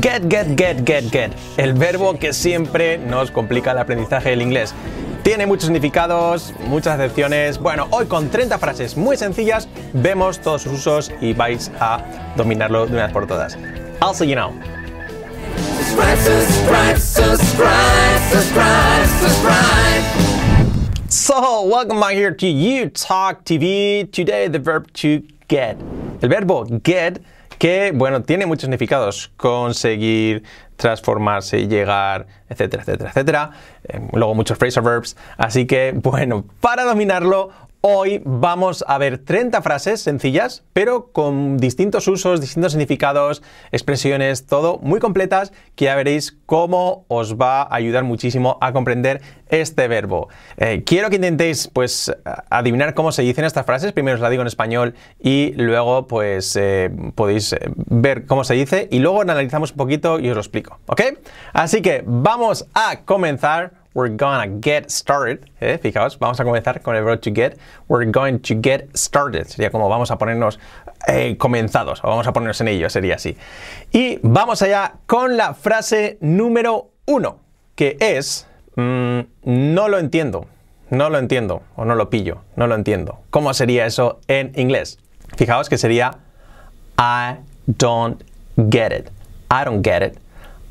Get, get, get, get, get. El verbo que siempre nos complica el aprendizaje del inglés. Tiene muchos significados, muchas acepciones. Bueno, hoy con 30 frases muy sencillas vemos todos sus usos y vais a dominarlo de una vez por todas. I'll see you now. Subscribe, subscribe, subscribe. So, welcome back here to You Talk TV. Today, the verb to get. El verbo get, que, bueno, tiene muchos significados. Conseguir, transformarse, llegar, etcétera, etcétera, etcétera. Eh, luego muchos phrasal verbs. Así que, bueno, para dominarlo, Hoy vamos a ver 30 frases sencillas, pero con distintos usos, distintos significados, expresiones, todo muy completas, que ya veréis cómo os va a ayudar muchísimo a comprender este verbo. Eh, quiero que intentéis pues adivinar cómo se dicen estas frases. Primero os la digo en español y luego pues eh, podéis eh, ver cómo se dice y luego analizamos un poquito y os lo explico. ¿Ok? Así que vamos a comenzar we're gonna get started. ¿eh? Fijaos, vamos a comenzar con el verbo to get. We're going to get started. Sería como vamos a ponernos eh, comenzados o vamos a ponernos en ello, sería así. Y vamos allá con la frase número uno, que es mm, no lo entiendo, no lo entiendo o no lo pillo, no lo entiendo. ¿Cómo sería eso en inglés? Fijaos que sería I don't get it. I don't get it.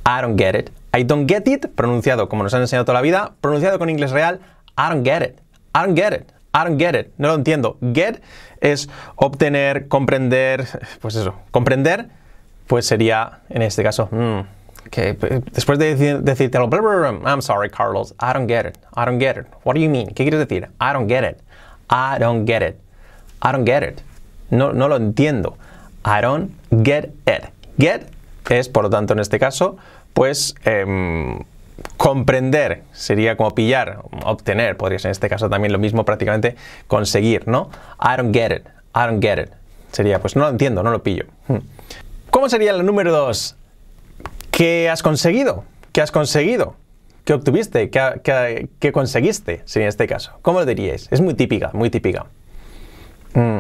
I don't get it. I don't get it, pronunciado como nos han enseñado toda la vida, pronunciado con inglés real, I don't get it. I don't get it. I don't get it. No lo entiendo. Get es obtener, comprender, pues eso, comprender, pues sería en este caso, mm, después de decirte algo, I'm sorry, Carlos, I don't get it. I don't get it. What do you mean? ¿Qué quieres decir? I don't get it. I don't get it. I don't get it. No, no lo entiendo. I don't get it. Get es, por lo tanto, en este caso, pues em, comprender sería como pillar, obtener, podría ser en este caso también lo mismo, prácticamente conseguir, ¿no? I don't get it, I don't get it. Sería, pues no lo entiendo, no lo pillo. Hmm. ¿Cómo sería la número dos? ¿Qué has conseguido? ¿Qué has conseguido? ¿Qué obtuviste? ¿Qué, conseguiste? Si en este caso. ¿Cómo lo diríais? Es muy típica, muy típica. Hmm.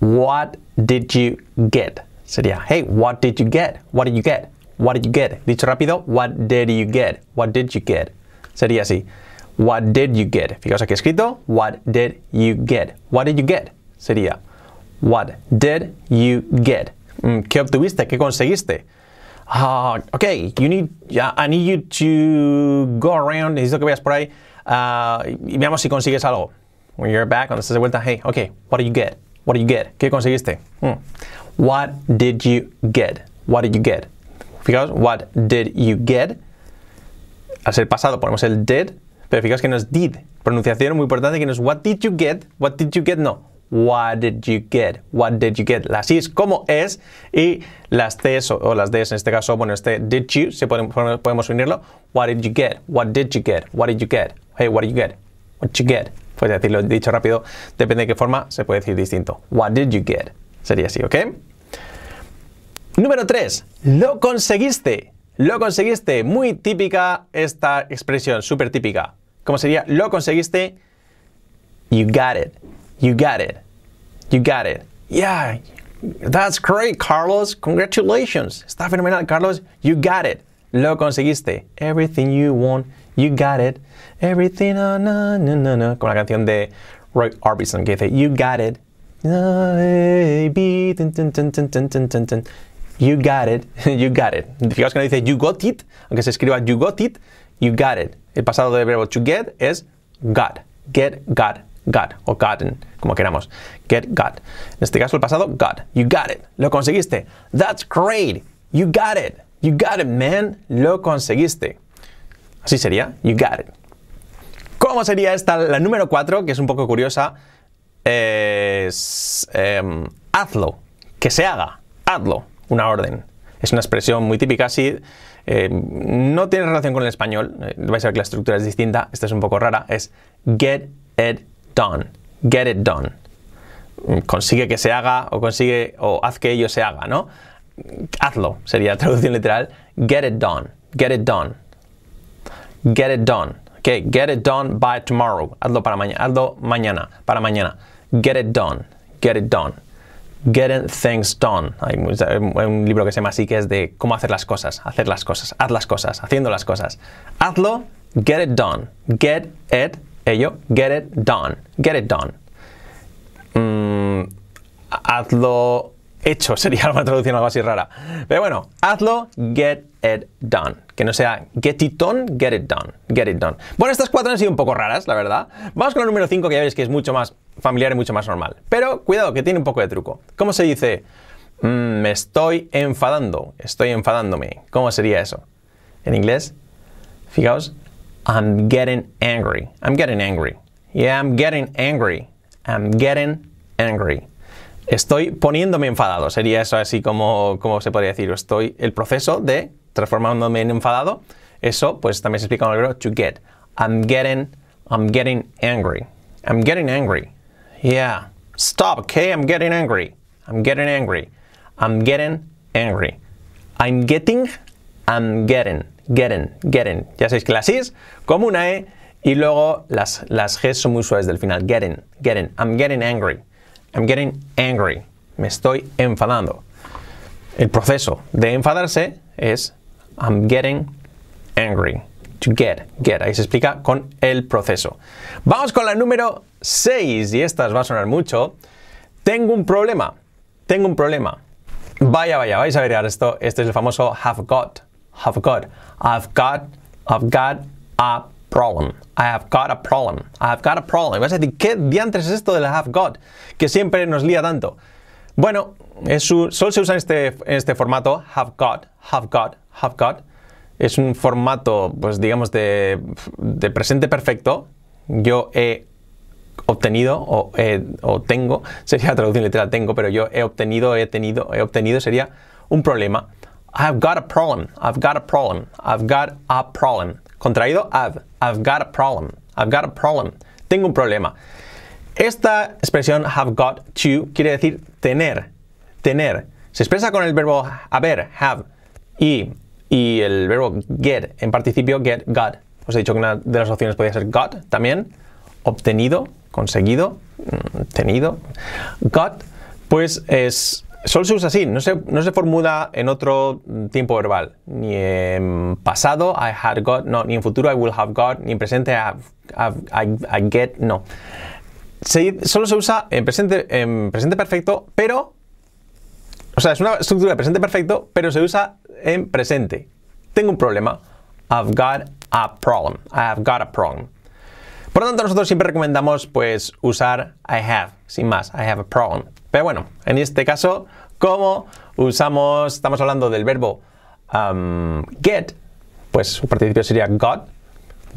What did you get? Sería, hey, what did you get? What did you get? What did you get? Dicho rápido, what did you get? What did you get? Sería así. What did you get? Fijaos aquí escrito. What did you get? What did you get? Sería. What did you get? Mm, ¿Qué obtuviste? ¿Qué conseguiste? Uh, ok, you need, I need you to go around. Necesito que vayas por ahí uh, y veamos si consigues algo. When you're back, cuando estés de vuelta, hey, ok, what did you get? What did you get? ¿Qué conseguiste? Mm. What did you get? What did you get? Fijaos, what did you get? Al ser pasado ponemos el did, pero fijaos que no es did. Pronunciación muy importante que no es what did you get, what did you get, no. What did you get? What did you get? Las is como es y las T's o, las D's en este caso, bueno, este did you, se podemos unirlo. What did you get? What did you get? What did you get? Hey, what did you get? What did you get? Puedes decirlo dicho rápido, depende de qué forma se puede decir distinto. What did you get? Sería así, ¿ok? Número 3. Lo conseguiste. Lo conseguiste. Muy típica esta expresión, súper típica. ¿Cómo sería? Lo conseguiste. You got it. You got it. You got it. Yeah. That's great, Carlos. Congratulations. Está fenomenal, Carlos. You got it. Lo conseguiste. Everything you want. You got it. Everything. No, no, no, no. Con la canción de Roy Orbison que dice You got it. You got it, you got it. Fijaos que no dice you got it, aunque se escriba you got it, you got it. El pasado del verbo to get es got. Get, got, got o gotten, como queramos. Get, got. En este caso el pasado got. You got it. Lo conseguiste. That's great. You got it. You got it, man. Lo conseguiste. Así sería. You got it. ¿Cómo sería esta, la número 4, que es un poco curiosa? Em, hazlo. Que se haga. Hazlo una orden. Es una expresión muy típica, sí. Eh, no tiene relación con el español. Eh, vais a ver que la estructura es distinta. Esta es un poco rara. Es get it done. Get it done. Consigue que se haga o consigue o haz que ello se haga, ¿no? Hazlo sería traducción literal. Get it done. Get it done. Get it done. Okay, get it done by tomorrow. Hazlo para mañana. Hazlo mañana, para mañana. Get it done. Get it done. Getting things done. Hay un libro que se llama así que es de cómo hacer las cosas, hacer las cosas, haz las cosas, haciendo las cosas. Hazlo, get it done. Get it, ello, get it done. Get it done. Mm, hazlo hecho, sería una traducción algo así rara. Pero bueno, hazlo, get it done. Que no sea get it done, get it done, get it done. Bueno, estas cuatro han sido un poco raras, la verdad. Vamos con el número 5, que ya veis que es mucho más familiar y mucho más normal. Pero cuidado, que tiene un poco de truco. ¿Cómo se dice? "Mm, me estoy enfadando, estoy enfadándome. ¿Cómo sería eso? En inglés, fijaos, I'm getting angry. I'm getting angry. Yeah, I'm getting angry. I'm getting angry. Estoy poniéndome enfadado. Sería eso así como, como se podría decir. Estoy el proceso de transformándome en enfadado. Eso pues también se explica en el verbo to get. I'm getting, I'm getting angry. I'm getting angry. Yeah. Stop, okay? I'm getting angry. I'm getting angry. I'm getting angry. I'm getting, I'm getting, getting, getting. Ya sabéis que las is como una E y luego las, las G son muy del final. Getting, getting. I'm getting angry. I'm getting angry. Me estoy enfadando. El proceso de enfadarse es I'm getting angry. To get, get. Ahí se explica con el proceso. Vamos con la número 6 y esta os va a sonar mucho. Tengo un problema. Tengo un problema. Vaya, vaya, vais a ver esto. Este es el famoso have got. Have got. I've got, I've got a problem. I have got a problem. I have got a problem. Vas a decir, ¿qué diantres es esto del have got? Que siempre nos lía tanto. Bueno, solo se usa en este, este formato, have got, have got, have got. Es un formato, pues digamos, de, presente perfecto. Yo he obtenido o, o tengo, sería traducción literal tengo, pero yo he obtenido, he tenido, he obtenido sería un problema. I've got a problem, I've got a problem, I've got a problem. Contraído, have, I've got a problem, I've got a problem. Tengo un problema. Esta expresión have got to quiere decir tener, tener. Se expresa con el verbo haber, have, y, y el verbo get en participio, get, got. Os he dicho que una de las opciones podría ser got también, obtenido, conseguido, mm, tenido. Got, pues es, solo se usa así, no se, no se formula en otro tiempo verbal, ni en pasado, I had got, no, ni en futuro, I will have got, ni en presente, I, have, I- get, no se- solo se usa en presente, en presente perfecto, pero. O sea, es una estructura de presente perfecto, pero se usa en presente. Tengo un problema. I've got a problem. I got a problem. Por lo tanto, nosotros siempre recomendamos pues usar I have, sin más, I have a problem. Pero bueno, en este caso, como usamos, estamos hablando del verbo um, get, pues su participio sería got,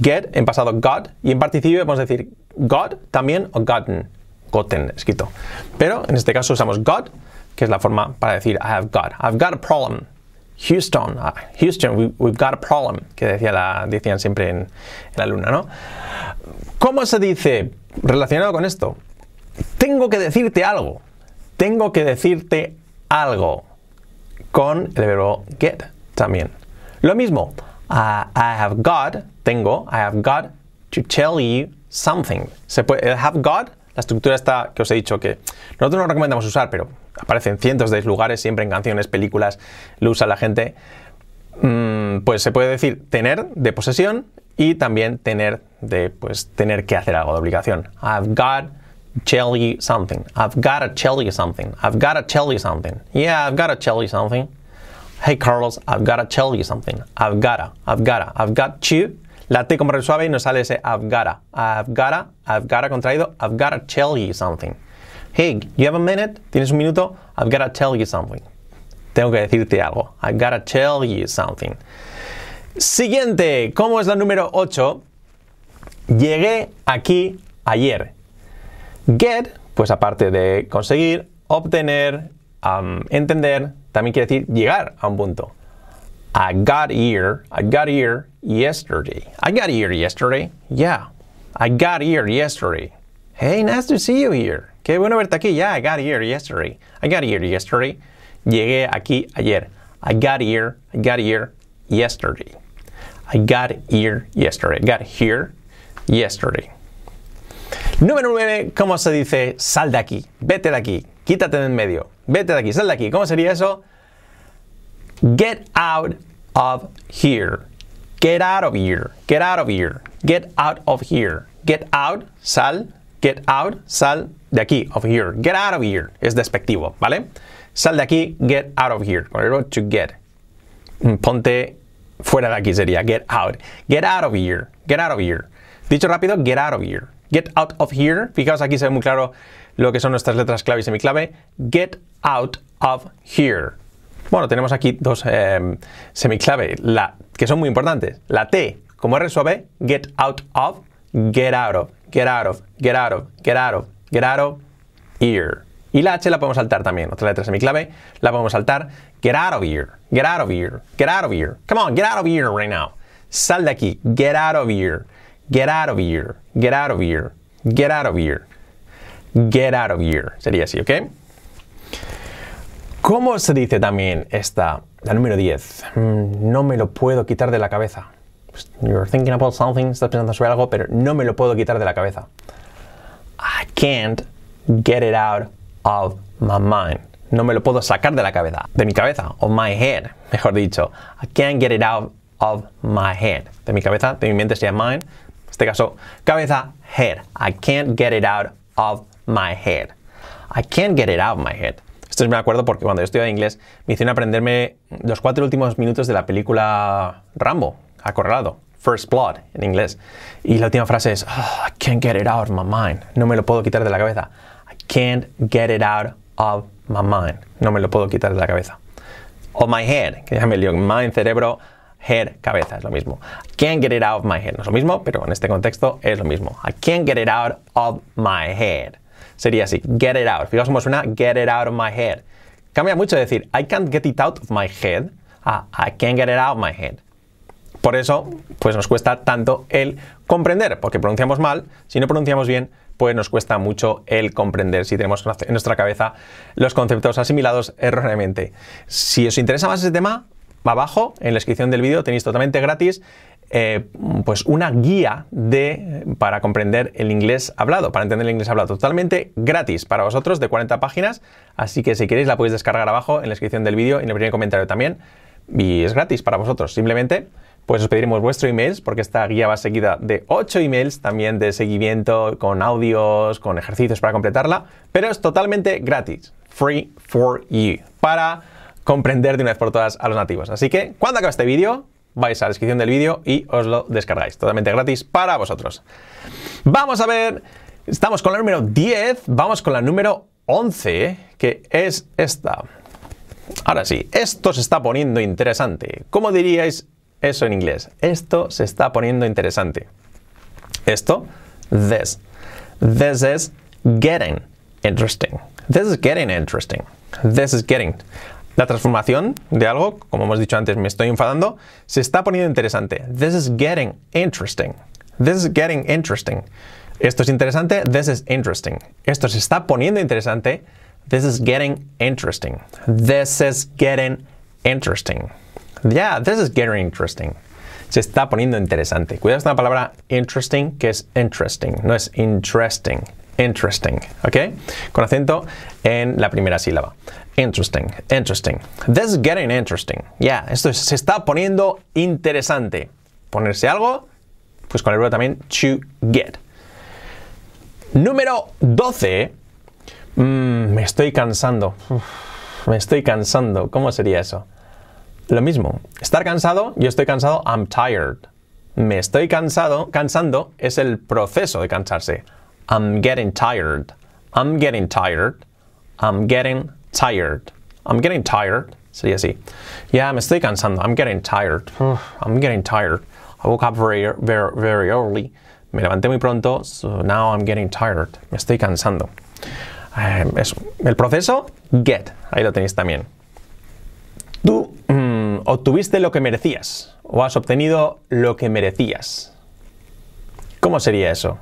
get, en pasado got, y en participio podemos decir got también o gotten, gotten escrito. Pero en este caso usamos got, que es la forma para decir I have got, I've got a problem. Houston, ah, Houston, we, we've got a problem, que decía la, decían siempre en la luna, ¿no? ¿Cómo se dice relacionado con esto? Tengo que decirte algo. Tengo que decirte algo. Con el verbo get también. Lo mismo. uh, I have got, tengo, I have got to tell you something. Se puede, el have got, la estructura está que os he dicho que nosotros no recomendamos usar, pero aparece en cientos de lugares, siempre en canciones, películas, lo usa la gente. Mm, pues se puede decir tener de posesión y también tener de pues tener que hacer algo de obligación. I've got tell you something. I've got to tell you something. I've got to tell you something. Yeah, I've got to tell you something. Hey Carlos, I've got to tell you something. I've gotta, I've gotta, I've got to. La T como suave y nos sale ese I've gotta. I've gotta, I've gotta contraído. I've gotta tell you something. Hey, you have a minute? ¿Tienes un minuto? I've gotta tell you something. Tengo que decirte algo. I've gotta tell you something. Siguiente, ¿cómo es la número 8? Llegué aquí ayer. Get, pues aparte de conseguir, obtener, um, entender, también quiere decir llegar a un punto. I got here, I got here yesterday. I got here yesterday. Yeah, I got here yesterday. Hey, nice to see you here. Qué bueno verte aquí. Yeah, I got here yesterday. I got here yesterday. Llegué aquí ayer. I got here, I got here yesterday. I got here yesterday. I got here yesterday. Número 9, ¿cómo se dice sal de aquí? Vete de aquí. quítate de en medio, vete de aquí, sal de aquí. ¿Cómo sería eso? Get out of here. Get out of here. Get out of here. Get out of here. Get out, sal. Get out, sal de aquí, of here. Get out of here. Es despectivo, ¿vale? Sal de aquí, get out of here. Con to get. Mm, Ponte fuera de aquí sería get out. Get out of here. Get out of here. Dicho rápido, get out of here. Get out of here. Fijaos aquí se ve muy claro lo que son nuestras letras clave y semiclave. Get out of here. Bueno, tenemos aquí dos eh, semiclave la, que son muy importantes. La T, como R suave, get out of, get out of, get out of, get out of, get out of, get out of, here. Y la H la podemos saltar también. Otra letra semiclave, la podemos saltar. Get out of here, get out of here, get out of here. Come on, get out of here right now. Sal de aquí, get out of here, get out of here, get out of here, get out of here, get out of here. Sería así, ¿ok? ¿Cómo se dice también esta, la número 10? Mm, no me lo puedo quitar de la cabeza. Pues, You're thinking about something, estás pensando sobre algo, pero no me lo puedo quitar de la cabeza. I can't get it out of my mind. No me lo puedo sacar de la cabeza, de mi cabeza, of my head, mejor dicho. I can't get it out of my head. De mi cabeza, de mi mente sería mind. Este caso, cabeza, head. I can't get it out of my head. I can't get it out of my head. Esto me acuerdo porque cuando yo estudiaba inglés me hicieron aprenderme los cuatro últimos minutos de la película Rambo, Acorralado, First Blood en inglés. Y la última frase es, "Oh, I can't get it out of my mind. No me lo puedo quitar de la cabeza. I can't get it out of my mind. No me lo puedo quitar de la cabeza. Of my head, que ya me lío. Mind, cerebro, head, cabeza, es lo mismo. I can't get it out of my head. No es lo mismo, pero en este contexto es lo mismo. I can't get it out of my head. Sería así, get it out. Fijaos cómo suena, get it out of my head. Cambia mucho decir, I can't get it out of my head, a I can't get it out of my head. Por eso, pues nos cuesta tanto el comprender, porque pronunciamos mal, si no pronunciamos bien, pues nos cuesta mucho el comprender si tenemos en nuestra cabeza los conceptos asimilados erróneamente. Si os interesa más ese tema, abajo. En la descripción del vídeo tenéis totalmente gratis eh, pues una guía de, para comprender el inglés hablado, para entender el inglés hablado, totalmente gratis para vosotros de 40 páginas, así que si queréis la podéis descargar abajo en la descripción del vídeo y en el primer comentario también, y es gratis para vosotros, simplemente pues os pediremos vuestro email porque esta guía va seguida de 8 emails también de seguimiento con audios, con ejercicios para completarla, pero es totalmente gratis, free for you, para comprender de una vez por todas a los nativos. Así que cuando acabe este vídeo, vais a la descripción del vídeo y os lo descargáis, totalmente gratis para vosotros. Vamos a ver, estamos con la número 10, vamos con la número 11, que es esta. Ahora sí, esto se está poniendo interesante. ¿Cómo diríais eso en inglés? Esto se está poniendo interesante. Esto, this. This is getting interesting. This is getting interesting. This is getting. La transformación de algo, como hemos dicho antes, me estoy enfadando, se está poniendo interesante. This is getting interesting. This is getting interesting. Esto es interesante. This is interesting. Esto se está poniendo interesante. This is getting interesting. This is getting interesting. Yeah, this is getting interesting. Se está poniendo interesante. Cuidado con la palabra interesting, que es interesting, no es interesting. Interesting, ¿ok? Con acento en la primera sílaba. Interesting, interesting. This is getting interesting. Yeah, esto es- se está poniendo interesante. Ponerse algo, pues con el verbo también to get. Número 12. Mm, me estoy cansando. Me estoy cansando. ¿Cómo sería eso? Lo mismo. Estar cansado, yo estoy cansado, I'm tired. Me estoy cansado, cansando es el proceso de cansarse. I'm getting tired. I'm getting tired. I'm getting tired. I'm getting tired. Sería así. Ya me estoy cansando. I'm getting tired. I'm getting tired. I woke up very, very, very early. Me levanté muy pronto, so now I'm getting tired. Me estoy cansando. Eso. El proceso, get. Ahí lo tenéis también. Tú mm, obtuviste lo que merecías o has obtenido lo que merecías. ¿Cómo sería eso?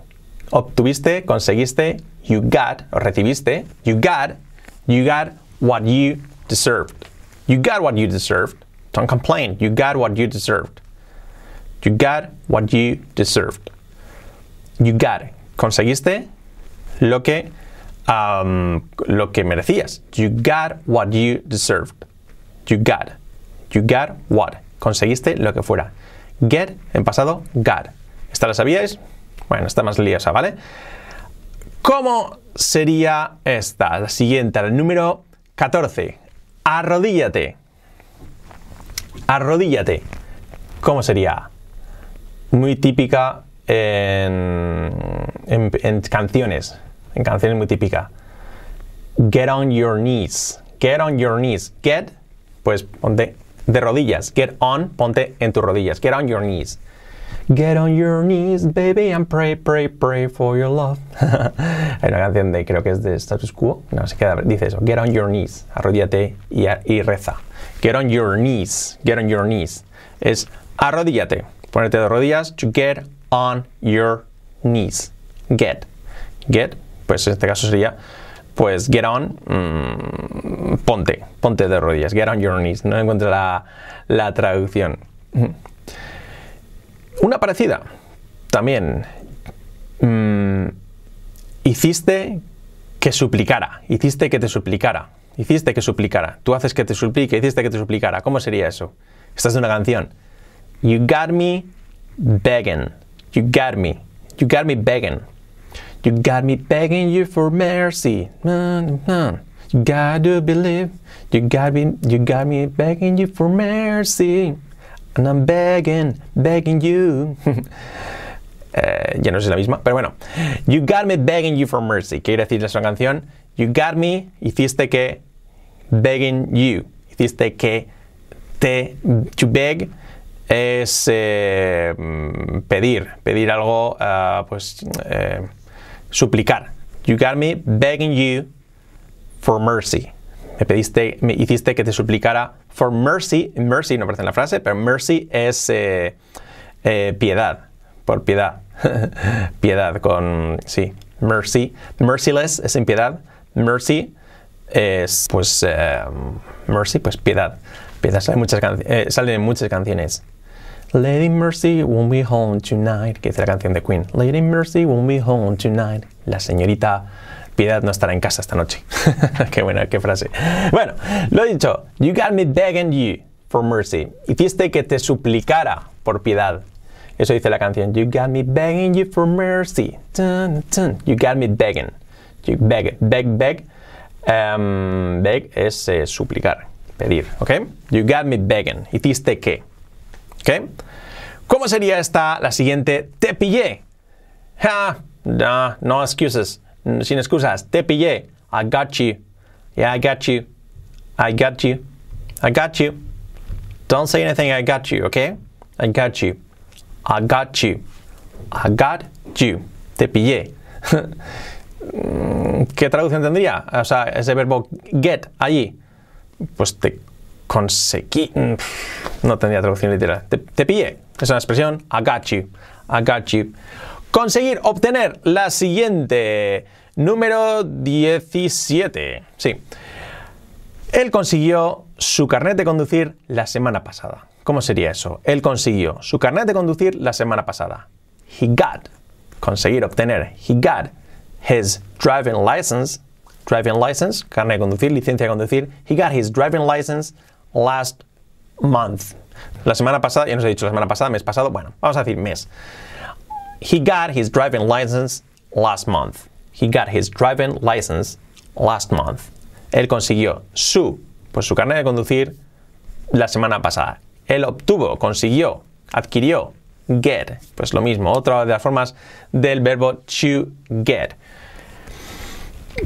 Obtuviste, conseguiste, you got, o recibiste, you got, you got what you deserved. You got what you deserved. Don't complain. You got what you deserved. You got what you deserved. You got. Conseguiste lo que um, lo que merecías. You got what you deserved. You got. You got what. Conseguiste lo que fuera. Get en pasado, got. ¿Esta la sabíais? Bueno, está más liosa, ¿vale? ¿Cómo sería esta? La siguiente, el número 14. Arrodíllate. Arrodíllate. ¿Cómo sería? Muy típica en, en- en canciones. En canciones muy típica. Get on your knees. Get on your knees. Get, pues ponte de rodillas. Get on, ponte en tus rodillas. Get on your knees. Get on your knees, baby, and pray, pray, pray for your love. Hay una canción de, creo que es de Status Quo, no sé qué dice eso. Get on your knees, arrodíllate y, reza. Get on your knees, get on your knees. Es arrodíllate, ponerte de rodillas, to get on your knees. Get, get, pues en este caso sería, pues get on, mm, ponte, ponte de rodillas, get on your knees. No encuentro la, la traducción. Una parecida, también. mm, hiciste que suplicara, hiciste que te suplicara, hiciste que suplicara. Tú haces que te suplique, hiciste que te suplicara. ¿Cómo sería eso? Esta es una canción. You got me begging. You got me. You got me begging. You got me begging you for mercy. Na, na. You got to believe. You got me. You got me begging you for mercy. And I'm begging, begging you. Eh, ya no es la misma, pero bueno. You got me begging you for mercy. Quiere decir esa canción. You got me, hiciste que, begging you. Hiciste que te. To beg es eh, pedir, pedir algo, ah, pues eh, suplicar. You got me begging you for mercy. Me pediste, me hiciste que te suplicara for mercy. Mercy no aparece en la frase, pero mercy es eh, eh, piedad, por piedad. piedad con, sí, mercy. Merciless es en piedad. Mercy es, pues, eh, mercy, pues piedad. Piedad sale muchas, en muchas canciones. Lady Mercy won't be home tonight, que dice la canción de Queen. Lady Mercy won't be home tonight. La señorita Piedad no estará en casa esta noche. qué buena, qué frase. Bueno, lo dicho. You got me begging you for mercy. Hiciste que te suplicara por piedad. Eso dice la canción. You got me begging you for mercy. You got me begging. You beg, beg, beg. Em, beg es eh, suplicar, pedir, ¿ok? You got me begging. Hiciste que. ¿Ok? ¿Cómo sería esta, la siguiente? Te pillé. Ja, no, no excuses. Mm, Sin excusas. Te pillé. I got you. Yeah, I got you. I got you. I got you. Don't say anything. I got you, okay? I got you. I got you. I got you. Te pillé. Mm, ¿Qué traducción tendría? O sea, ese verbo get allí. Pues te conseguí. mm, No tendría traducción literal. Te, te pillé. Es una expresión. I got you. I got you. Conseguir, obtener la siguiente. Número 17. Sí. Él consiguió su carnet de conducir la semana pasada. ¿Cómo sería eso? Él consiguió su carnet de conducir la semana pasada. He got. Conseguir, obtener. He got his driving license. Driving license, carnet de conducir, licencia de conducir. He got his driving license last month. La semana pasada, ya nos he dicho la semana pasada, mes pasado. Bueno, vamos a decir mes. He got his driving license last month. He got his driving license last month. Él consiguió su, pues su carnet de conducir la semana pasada. Él obtuvo, consiguió, adquirió, get, pues lo mismo, otra de las formas del verbo to get.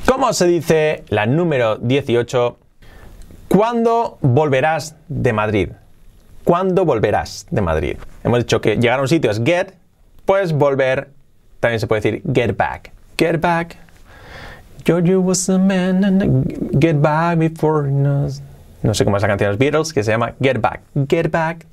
¿Cómo se dice la número 18? ¿Cuándo volverás de Madrid? ¿Cuándo volverás de Madrid? Hemos dicho que llegar a un sitio es get, pues volver también se puede decir get back. Get back. George was a man and get back before no, no sé cómo es la canción de los Beatles que se llama Get Back. Get back.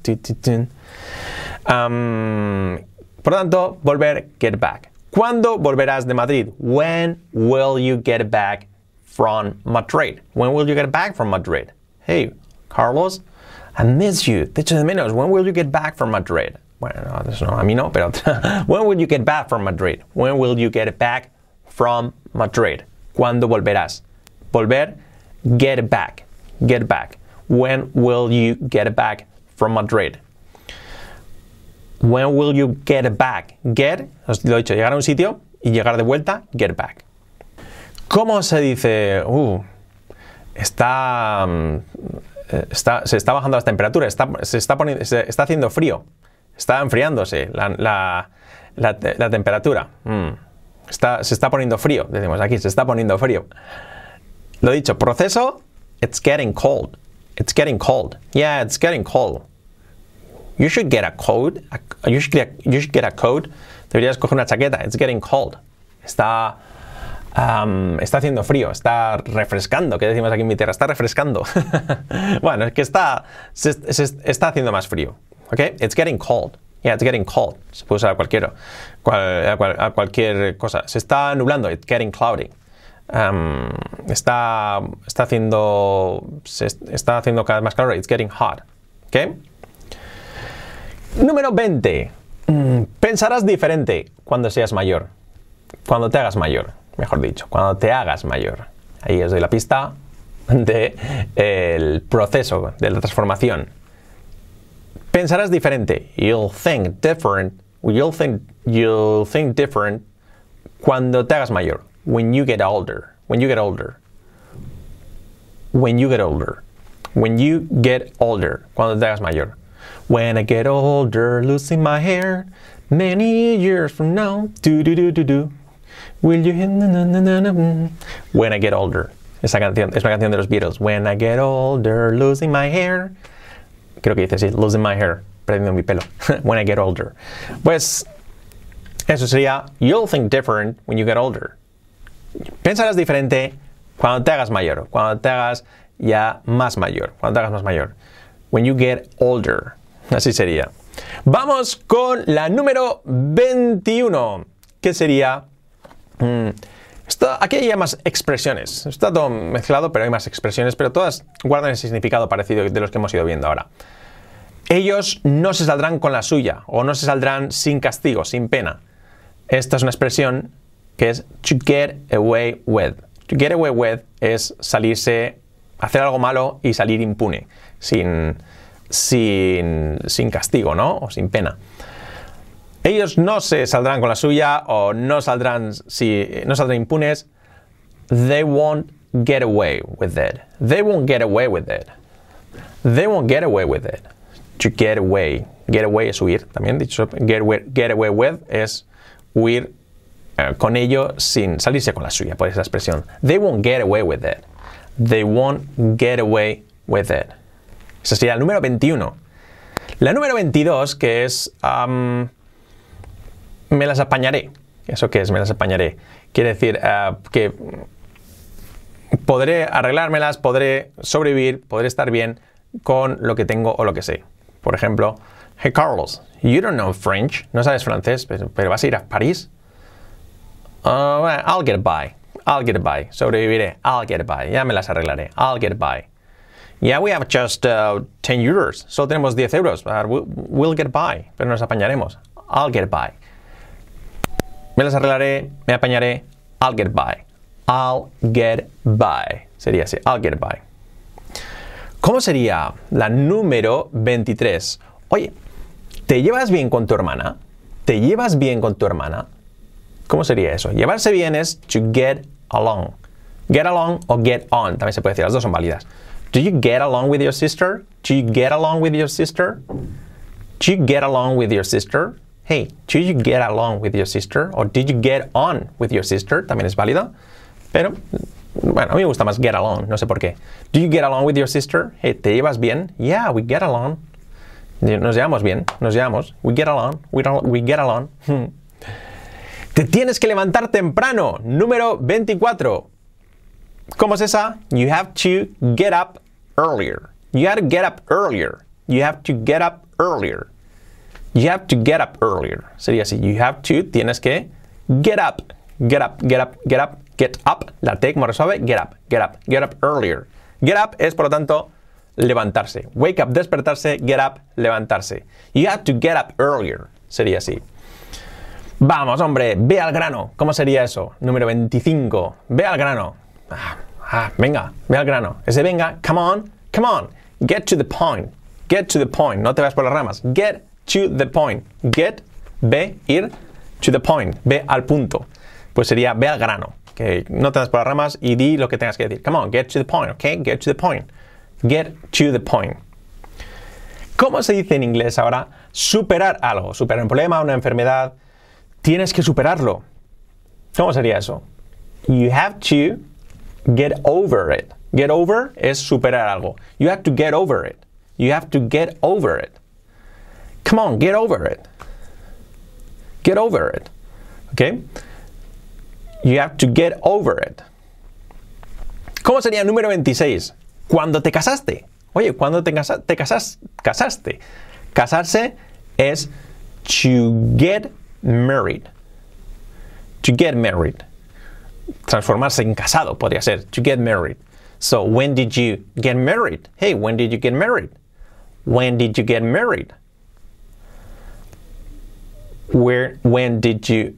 Um, por lo tanto, volver, get back. ¿Cuándo volverás de Madrid? When will you get back from Madrid? When will you get back from Madrid? Hey, Carlos, I miss you. Te echo de menos. When will you get back from Madrid? Bueno, a mí no, pero when will you get back from Madrid? When will you get back from Madrid? ¿Cuándo volverás? Volver, get back. Get back. When will you get back from Madrid? When will you get back? Get, os lo he dicho, llegar a un sitio y llegar de vuelta, get back. ¿Cómo se dice? Uh, está, mm, eh, está, se está bajando las temperaturas, se, está poniendo, se está haciendo frío, está enfriándose la, la, la la temperatura. Mm. Está, se está poniendo frío, decimos aquí, se está poniendo frío. Lo dicho, proceso, it's getting cold. It's getting cold. Yeah, it's getting cold. You should get a coat. you, should get a, you should get a coat. Deberías coger una chaqueta. It's getting cold. Está, am, está haciendo frío. Está refrescando. ¿Qué decimos aquí en mi tierra? Está refrescando. bueno, es que está, se, se- está haciendo más frío. ¿Ok? It's getting cold. Yeah, it's getting cold. Se puede usar a cualquier, cual- cual- a cualquier cosa. Se está nublando. It's getting cloudy. Am, está, está haciendo está haciendo cada vez más calor. It's getting hot. ¿Ok? Número 20. Mm, Pensarás diferente cuando seas mayor. Cuando te hagas mayor, mejor dicho. Cuando te hagas mayor. Ahí os doy la pista del proceso, de la transformación. Pensarás diferente. You'll think different. You'll think, you'll think different cuando te hagas mayor. When you get older. When you get older. When you get older. When you get older. Cuando te hagas mayor. When I get older, losing my hair. Many years from now. Do do do do do. Will you mm. When I get older. Esa canción es una canción de los Beatles. When I get older, losing my hair. Creo que dice así, losing my hair, perdiendo mi pelo. when I get older. Pues eso sería, you'll think different when you get older. Pensarás diferente cuando te hagas mayor, cuando te hagas ya más mayor, cuando te hagas más mayor. When you get older. Así sería. Vamos con la número 21, que sería... mm, aquí hay más expresiones. Está todo mezclado, pero hay más expresiones, pero todas guardan ese significado parecido de los que hemos ido viendo ahora. Ellos no se saldrán con la suya o no se saldrán sin castigo, sin pena. Esta es una expresión que es to get away with. To get away with es salirse, hacer algo malo y salir impune, sin, sin, sin castigo, ¿no? O sin pena. Ellos no se saldrán con la suya o no saldrán, si, no saldrán impunes. They won't get away with it. They won't get away with it. They won't get away with it. To get away. Get away es huir. También dicho, get away, get away with es huir eh, con ello sin salirse con la suya, por esa expresión. They won't get away with it. They won't get away with it. Esa sería el número 21. La número 22, que es me las apañaré. ¿Eso qué es? Me las apañaré. Quiere decir ah, que podré arreglármelas, podré sobrevivir, podré estar bien con lo que tengo o lo que sé. Por ejemplo, hey Carlos, you don't know French, no sabes francés, pero, pero vas a ir a París. Uh, I'll get by, I'll get by, sobreviviré, I'll get by, ya me las arreglaré, I'll get by. Yeah, we have just uh, 10 euros, solo tenemos 10 euros, we- we'll get by, pero nos apañaremos, I'll get by. Me las arreglaré, me apañaré, I'll get by. I'll get by. Sería así, I'll get by. ¿Cómo sería la número 23? Oye, ¿te llevas bien con tu hermana? ¿Te llevas bien con tu hermana? ¿Cómo sería eso? Llevarse bien es to get along. Get along o get on, también se puede decir, las dos son válidas. Do you get along with your sister? Do you get along with your sister? Do you get along with your sister? Hey, do you get along with your sister? Or did you get on with your sister? También es válida. Pero, bueno, a mí me gusta más get along, no sé por qué. Do you get along with your sister? Hey, ¿te llevas bien? Yeah, we get along. Nos llevamos bien, nos llevamos. We get along, we, don't- we get along. Te tienes que levantar temprano. Número 24. ¿Cómo es esa? You have to get up earlier. You have to get up earlier. You have to get up earlier. You have to get up earlier. Sería así. You have to, tienes que get up. Get up, get up, get up, get up. La T como resuelve, get up, get up, get up earlier. Get up es, por lo tanto, levantarse. Wake up, despertarse, get up, levantarse. You have to get up earlier. Sería así. Vamos, hombre, ve al grano. ¿Cómo sería eso? Número 25. Ve al grano. Ah, ah, venga, ve al grano. Ese venga, come on, come on. Get to the point. Get to the point. No te vas por las ramas. Get to the point. Get, ve, ir, to the point. Ve al punto. Pues sería ve al grano. Que no te vas por las ramas y di lo que tengas que decir. Come on, get to the point, ¿ok? Get to the point. Get to the point. ¿Cómo se dice en inglés ahora? Superar algo. Superar un problema, una enfermedad. Tienes que superarlo. ¿Cómo sería eso? You have to get over it. Get over es superar algo. You have to get over it. You have to get over it. Come on, get over it. Get over it. ¿Ok? You have to get over it. ¿Cómo sería el número 26? Cuando te casaste. Oye, cuando te, casa- te casas- casaste. Casarse es to get married. To get married. Transformarse en casado podría ser. To get married. So, when did you get married? Hey, when did you get married? When did you get married? Where, when did you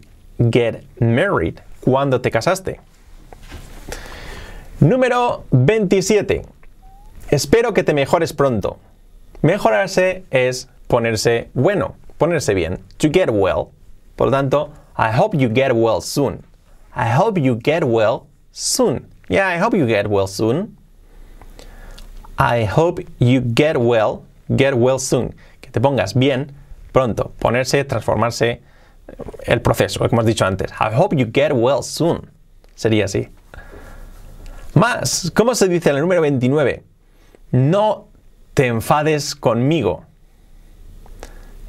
get married? ¿Cuándo te casaste? Número 27. Espero que te mejores pronto. Mejorarse es ponerse bueno, ponerse bien. To get well. Por lo tanto, I hope you get well soon. I hope you get well soon. Yeah, I hope you get well soon. I hope you get well, get well soon. Que te pongas bien pronto. Ponerse, transformarse, el proceso, como hemos dicho antes. I hope you get well soon. Sería así. Más, ¿cómo se dice en el número 29? No te enfades conmigo.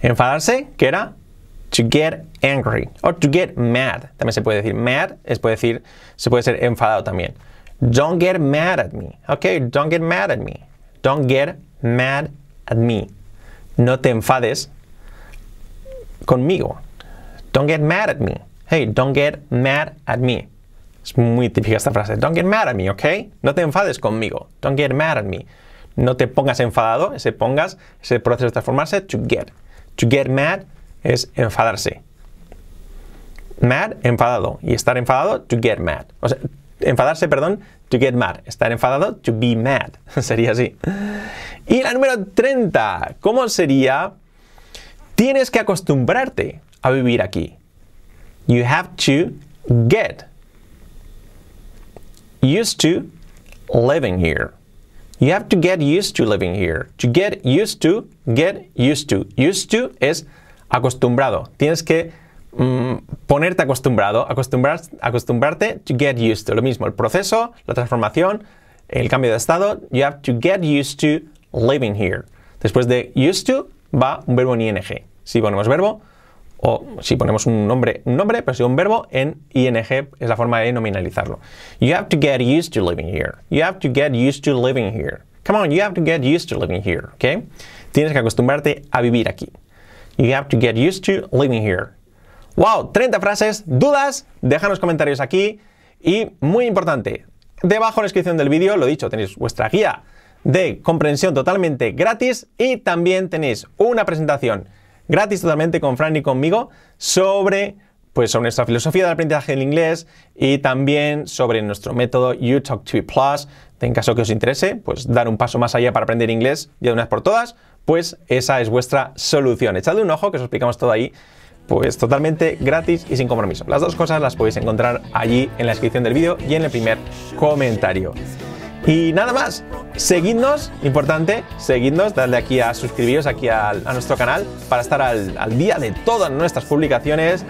Enfadarse, ¿qué era? To get angry o to get mad. También se puede decir mad, es puede decir, se puede ser enfadado también. Don't get mad at me. Ok, don't get mad at me. Don't get mad at me. No te enfades conmigo. Don't get mad at me. Hey, don't get mad at me. Es muy típica esta frase. Don't get mad at me, ¿ok? No te enfades conmigo. Don't get mad at me. No te pongas enfadado, ese pongas, ese proceso de transformarse, to get. To get mad es enfadarse. Mad, enfadado. Y estar enfadado, to get mad. O sea, enfadarse, perdón, to get mad. Estar enfadado, to be mad. Sería así. Y la número 30, ¿cómo sería? Tienes que acostumbrarte a vivir aquí. You have to get used to living here. You have to get used to living here. To get used to, get used to. Used to es acostumbrado. Tienes que mm, ponerte acostumbrado, acostumbrar, acostumbrarte to get used to. Lo mismo, el proceso, la transformación, el cambio de estado. You have to get used to living here. Después de used to va un verbo en ing. Si ponemos verbo, o si ponemos un nombre, un nombre, pero si un verbo en ing es la forma de nominalizarlo. You have to get used to living here. You have to get used to living here. Come on, you have to get used to living here, ¿ok? Tienes que acostumbrarte a vivir aquí. You have to get used to living here. Wow, 30 frases, dudas, déjanos comentarios aquí y muy importante, debajo en la descripción del vídeo, lo dicho, tenéis vuestra guía de comprensión totalmente gratis y también tenéis una presentación gratis totalmente con Fran y conmigo sobre pues sobre nuestra filosofía del aprendizaje del inglés y también sobre nuestro método UTalk2 Plus. En caso que os interese, pues dar un paso más allá para aprender inglés ya de una vez por todas, pues esa es vuestra solución. Echadle un ojo que os explicamos todo ahí, pues totalmente gratis y sin compromiso. Las dos cosas las podéis encontrar allí en la descripción del vídeo y en el primer comentario. Y nada más, seguidnos, importante, seguidnos, dadle aquí a suscribiros aquí a, a nuestro canal para estar al, al día de todas nuestras publicaciones,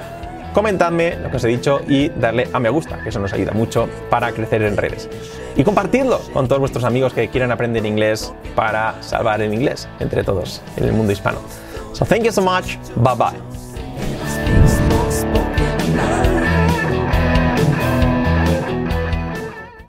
comentadme lo que os he dicho y darle a me gusta, que eso nos ayuda mucho para crecer en redes. Y compartidlo con todos vuestros amigos que quieran aprender inglés para salvar el inglés entre todos en el mundo hispano. So thank you so much. Bye bye.